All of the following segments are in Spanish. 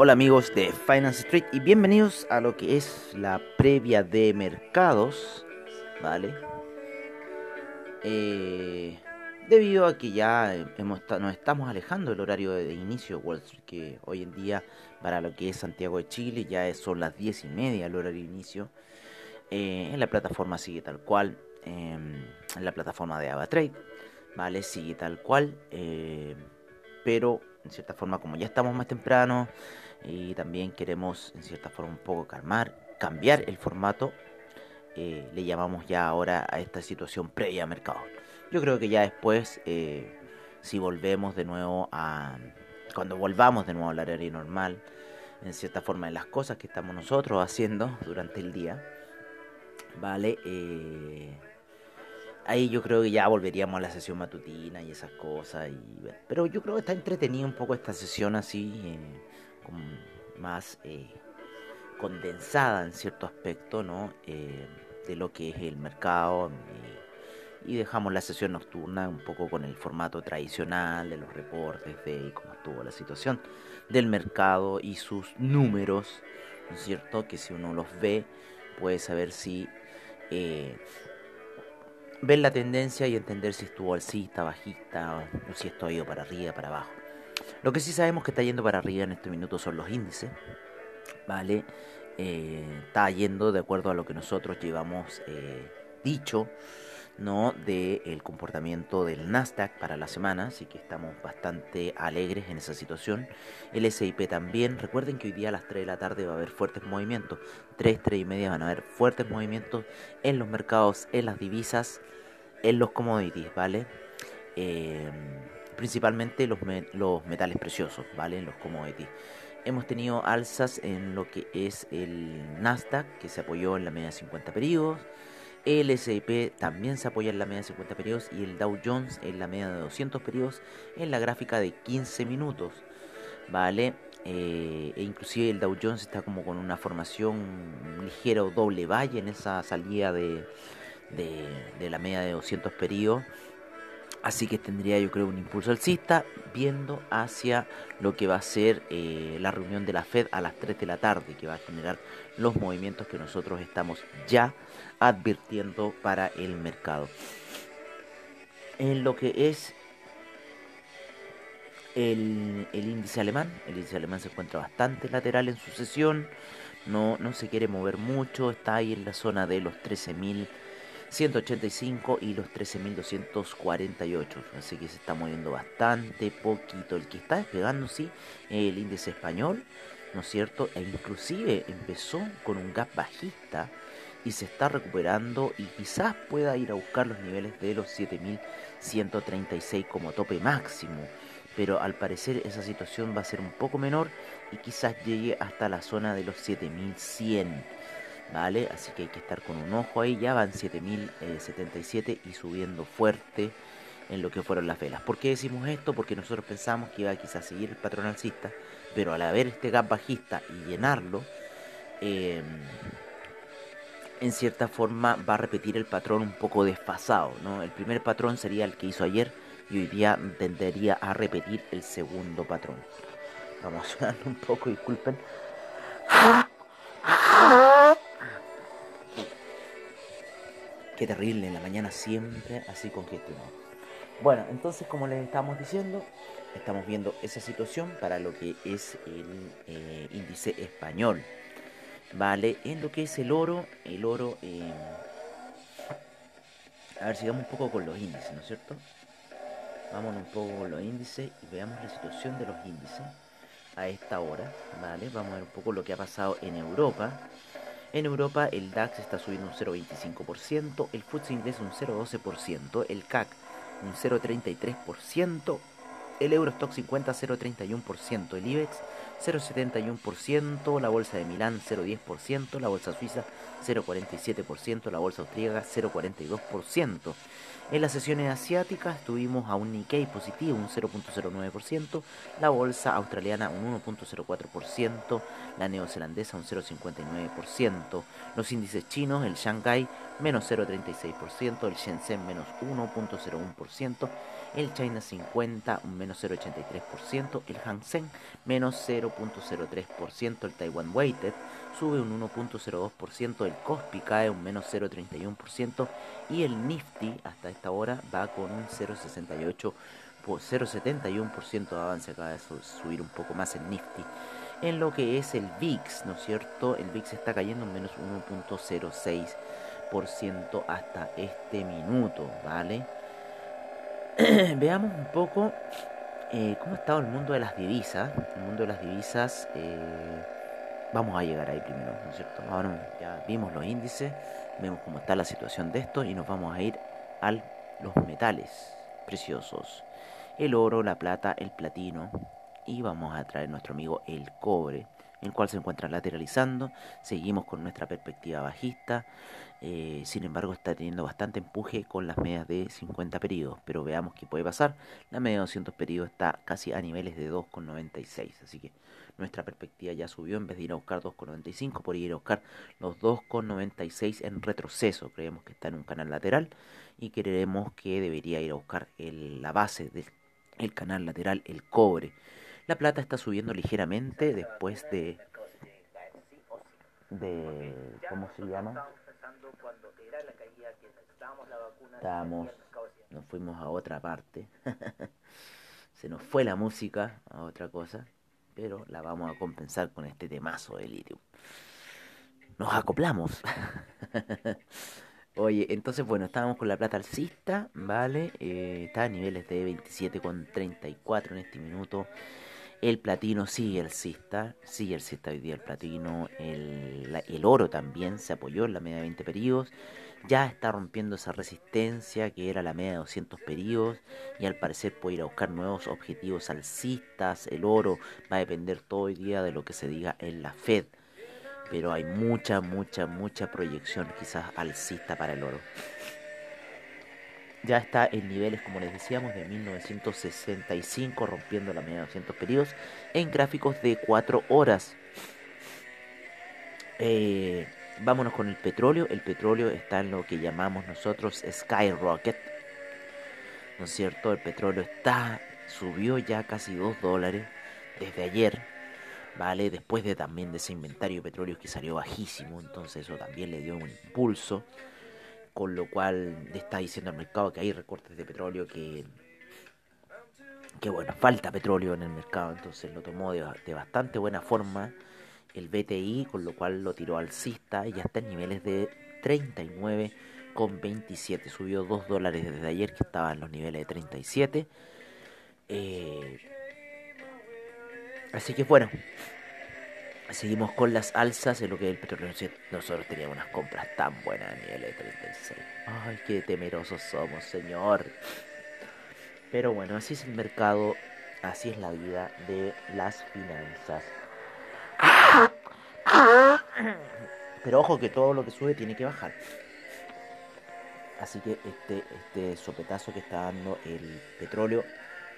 Hola amigos de Finance Street y bienvenidos a lo que es la previa de mercados, ¿vale? Eh, debido a que ya hemos, nos estamos alejando del horario de inicio de Wall Street, que hoy en día para lo que es Santiago de Chile ya son las 10 y media el horario de inicio, eh, en la plataforma sigue tal cual, em, en la plataforma de AvaTrade, ¿vale? Sigue tal cual, eh, pero en cierta forma como ya estamos más temprano, y también queremos en cierta forma un poco calmar, cambiar el formato. Eh, le llamamos ya ahora a esta situación previa a mercado. Yo creo que ya después, eh, si volvemos de nuevo a... Cuando volvamos de nuevo al horario normal, en cierta forma en las cosas que estamos nosotros haciendo durante el día, ¿vale? Eh, ahí yo creo que ya volveríamos a la sesión matutina y esas cosas. Pero yo creo que está entretenida un poco esta sesión así más eh, condensada en cierto aspecto ¿no? Eh, de lo que es el mercado y dejamos la sesión nocturna un poco con el formato tradicional de los reportes de cómo estuvo la situación del mercado y sus números, ¿no es cierto? Que si uno los ve puede saber si eh, ver la tendencia y entender si estuvo alcista, bajista si esto ha ido para arriba, para abajo. Lo que sí sabemos que está yendo para arriba en este minuto son los índices, ¿vale? Eh, está yendo de acuerdo a lo que nosotros llevamos eh, dicho, ¿no? Del comportamiento del Nasdaq para la semana, así que estamos bastante alegres en esa situación. El S&P también, recuerden que hoy día a las 3 de la tarde va a haber fuertes movimientos, 3, 3 y media van a haber fuertes movimientos en los mercados, en las divisas, en los commodities, ¿vale? Eh, principalmente los, metales preciosos, ¿vale? Los commodities. Hemos tenido alzas en lo que es el Nasdaq, que se apoyó en la media de 50 periodos. El S&P también se apoya en la media de 50 periodos y el Dow Jones en la media de 200 periodos en la gráfica de 15 minutos, ¿vale? Eh, e inclusive el Dow Jones está como con una formación ligera o doble valle en esa salida de, de, de la media de 200 periodos Así que tendría yo creo un impulso alcista viendo hacia lo que va a ser eh, la reunión de la Fed a las 3 de la tarde, que va a generar los movimientos que nosotros estamos ya advirtiendo para el mercado. En lo que es el, índice alemán, el índice alemán se encuentra bastante lateral en su sesión, no, no se quiere mover mucho, está ahí en la zona de los 13.000 185 y los 13.248. Así que se está moviendo bastante poquito. El que está despegando, sí, el índice español, ¿no es cierto? E inclusive empezó con un gap bajista y se está recuperando y quizás pueda ir a buscar los niveles de los 7.136 como tope máximo. Pero al parecer esa situación va a ser un poco menor y quizás llegue hasta la zona de los 7100 ¿vale? Así que hay que estar con un ojo ahí, ya van 7077 y subiendo fuerte en lo que fueron las velas. ¿Por qué decimos esto? Porque nosotros pensamos que iba a quizás seguir el patrón alcista, pero al haber este gap bajista y llenarlo, em, en cierta forma va a repetir el patrón un poco desfasado, ¿no? El primer patrón sería el que hizo ayer y hoy día tendería a repetir el segundo patrón. Vamos sonando un poco, disculpen. Qué terrible, en la mañana siempre así congestionado. Bueno, entonces como les estamos diciendo, estamos viendo esa situación para lo que es el eh, índice español. Vale, en lo que es el oro, el oro eh, A ver, sigamos un poco con los índices, ¿no es cierto? Vamos un poco con los índices y veamos la situación de los índices a esta hora, ¿vale? Vamos a ver un poco lo que ha pasado en Europa. En Europa el DAX está subiendo un 0,25%, el FTSE inglés un 0,12%, el CAC un 0,33%, el Eurostock 50 0,31%, el IBEX 0,71%, la bolsa de Milán 0,10%, la bolsa suiza 0,47%, la bolsa austríaca 0,42%. En las sesiones asiáticas tuvimos a un Nikkei positivo, un 0.09%, la bolsa australiana un 1.04%, la neozelandesa un 0.59%, los índices chinos, el Shanghai menos 0.36%, el Shenzhen menos 1.01%, el China 50 un menos 0.83%, el Hang Seng menos 0.03%, el Taiwan Weighted sube un 1.02%, el Kospi cae un menos 0.31% y el Nifty hasta esta hora va con un 0.68 0.71% de avance, acaba de subir un poco más el Nifty. En lo que es el VIX, ¿no es cierto? El VIX está cayendo un menos 1.06% hasta este minuto, ¿vale? Veamos un poco eh, cómo ha estado el mundo de las divisas. El mundo de las divisas... Eh, Vamos a llegar ahí primero, ¿no es cierto? Ahora ya vimos los índices, vemos cómo está la situación de esto y nos vamos a ir a los metales preciosos. El oro, la plata, el platino y vamos a traer nuestro amigo el cobre, el cual se encuentra lateralizando. Seguimos con nuestra perspectiva bajista. Eh, sin embargo, está teniendo bastante empuje con las medias de 50 periodos. Pero veamos qué puede pasar. La media de 200 periodos está casi a niveles de 2,96. Así que nuestra perspectiva ya subió en vez de ir a buscar 2,95 por ir a buscar los 2,96 en retroceso. Creemos que está en un canal lateral y creemos que debería ir a buscar la base del canal lateral, el cobre. La plata está subiendo ligeramente después de de ¿cómo se llama? Estábamos, nos fuimos a otra parte. se nos fue la música a otra cosa pero la vamos a compensar con este temazo de litio. Nos acoplamos. Oye, entonces bueno, estábamos con la plata alcista, ¿vale? Eh, está a niveles de 27,34 en este minuto. El platino sigue alcista, sigue alcista hoy día el platino. El, el oro también se apoyó en la media de 20 periodos ya está rompiendo esa resistencia que era la media de 200 periodos y al parecer puede ir a buscar nuevos objetivos alcistas. El oro va a depender todo el día de lo que se diga en la Fed, pero hay mucha, mucha, mucha proyección quizás alcista para el oro. Ya está en niveles, como les decíamos, de 1965, rompiendo la media de 200 periodos en gráficos de 4 horas. Eh, vámonos con el petróleo. El petróleo está en lo que llamamos nosotros skyrocket. ¿No es cierto? El petróleo está, subió ya casi 2 dólares desde ayer. ¿Vale? Después de también de ese inventario de petróleo que salió bajísimo. Entonces eso también le dio un impulso. Con lo cual le está diciendo al mercado que hay recortes de petróleo que que bueno, falta petróleo en el mercado, entonces lo tomó de, bastante buena forma el BTI, con lo cual lo tiró alcista y ya está en niveles de 39,27. Subió 2 dólares desde ayer, que estaba en los niveles de 37. Eh, así que bueno, seguimos con las alzas en lo que es el petróleo. Nosotros teníamos unas compras tan buenas a niveles de 36. Ay, qué temerosos somos, señor. Pero bueno, así es el mercado, así es la vida de las finanzas. Pero ojo que todo lo que sube tiene que bajar. Así que este, este sopetazo que está dando el petróleo,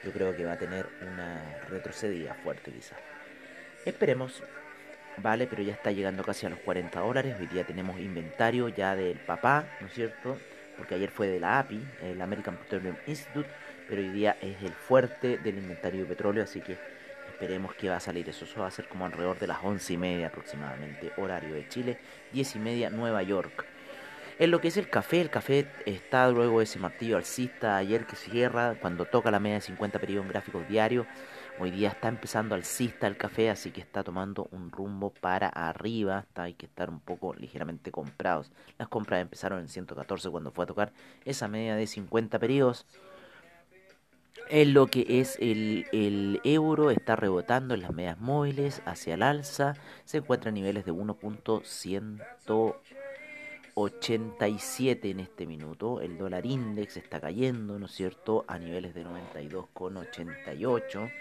yo creo que va a tener una retrocedida fuerte quizás. Esperemos, vale, pero ya está llegando casi a los 40 dólares. Hoy día tenemos inventario ya del papá, ¿no es cierto? Porque ayer fue de la API, el American Petroleum Institute, pero hoy día es el fuerte del inventario de petróleo, así que Esperemos que va a salir eso. Eso va a ser como alrededor de las once y media aproximadamente, horario de Chile, diez y media Nueva York. En lo que es el café, el café está luego ese martillo alcista ayer que cierra cuando toca la media de 50 periodos gráficos diarios. Hoy día está empezando alcista el café, así que está tomando un rumbo para arriba. hay que estar un poco ligeramente comprados. Las compras empezaron en 114 cuando fue a tocar esa media de 50 periodos. En lo que es el, euro está rebotando en las medias móviles hacia el alza. Se encuentra a niveles de 1.187 en este minuto. El dólar index está cayendo, ¿no es cierto? A niveles de 92,88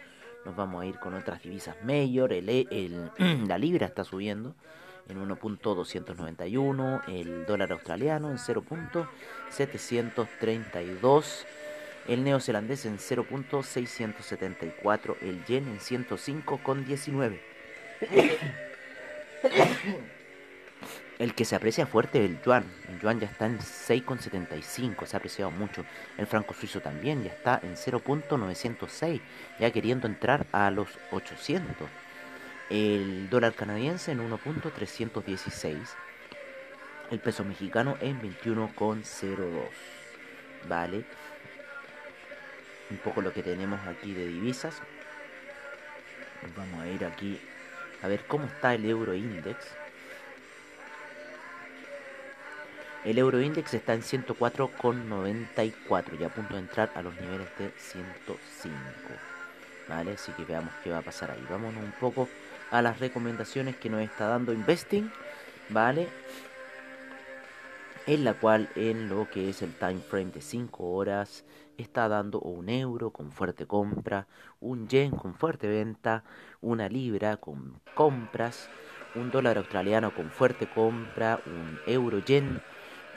nos vamos a ir con otras divisas mayor. El, el, la libra está subiendo en 1.291. El dólar australiano en 0.732. El neozelandés en 0.674. El yen en 105,19. El que se aprecia fuerte es el yuan. El yuan ya está en 6,75, se ha apreciado mucho. El franco suizo también ya está en 0.906, ya queriendo entrar a los 800. El dólar canadiense en 1.316. El peso mexicano en 21,02. Vale. Un poco lo que tenemos aquí de divisas. Vamos a ir aquí a ver cómo está el euro index. El Euroindex está en 104,94 y a punto de entrar a los niveles de 105. ¿Vale? Así que veamos qué va a pasar ahí. Vámonos un poco a las recomendaciones que nos está dando Investing. ¿Vale? En la cual en lo que es el time frame de 5 horas está dando un euro con fuerte compra, un yen con fuerte venta, una libra con compras, un dólar australiano con fuerte compra, un euro yen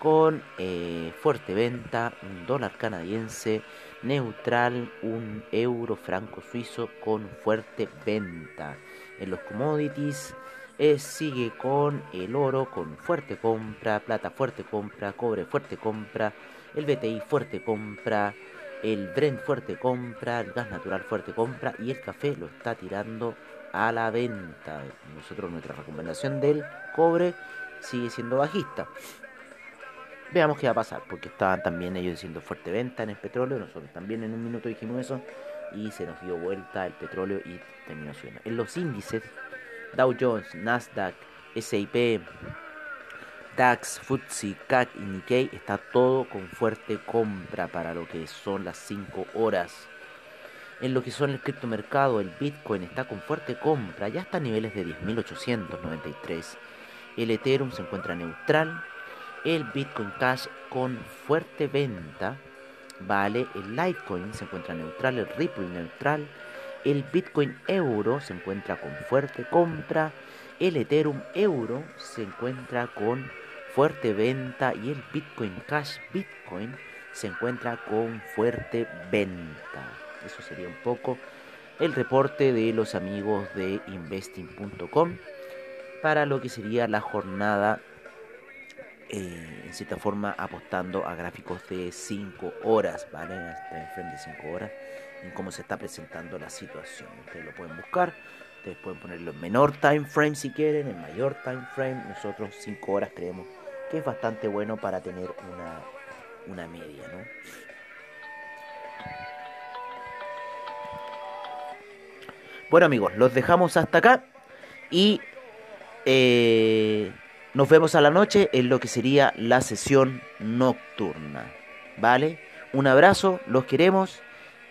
con eh, fuerte venta, un dólar canadiense neutral, un euro franco suizo con fuerte venta. En los commodities eh, sigue con el oro con fuerte compra, plata fuerte compra, cobre fuerte compra, el BTI fuerte compra, el Brent fuerte compra, el gas natural fuerte compra y el café lo está tirando a la venta. Nosotros nuestra recomendación del cobre sigue siendo bajista. Veamos qué va a pasar, porque estaban también ellos diciendo fuerte venta en el petróleo, nosotros también en un minuto dijimos eso, y se nos dio vuelta el petróleo y terminó subiendo. En los índices, Dow Jones, Nasdaq, SIP, DAX, FTSE, CAC y Nikkei está todo con fuerte compra para lo que son las 5 horas. En lo que son el criptomercado, el Bitcoin está con fuerte compra, ya está a niveles de 10.893. El Ethereum se encuentra neutral el Bitcoin Cash con fuerte venta, ¿vale? El Litecoin se encuentra neutral, el Ripple neutral, el Bitcoin Euro se encuentra con fuerte compra, el Ethereum Euro se encuentra con fuerte venta y el Bitcoin Cash Bitcoin se encuentra con fuerte venta. Eso sería un poco el reporte de los amigos de investing.com para lo que sería la jornada eh, en cierta forma apostando a gráficos de 5 horas, ¿vale? Está frente de 5 horas, en cómo se está presentando la situación. Ustedes lo pueden buscar, ustedes pueden ponerlo en menor time frame si quieren, en mayor time frame. Nosotros 5 horas creemos que es bastante bueno para tener una, una media, ¿no? Bueno amigos, los dejamos hasta acá y eh, nos vemos a la noche en lo que sería la sesión nocturna. ¿Vale? Un abrazo, los queremos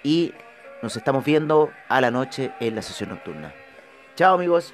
y nos estamos viendo a la noche en la sesión nocturna. Chao amigos.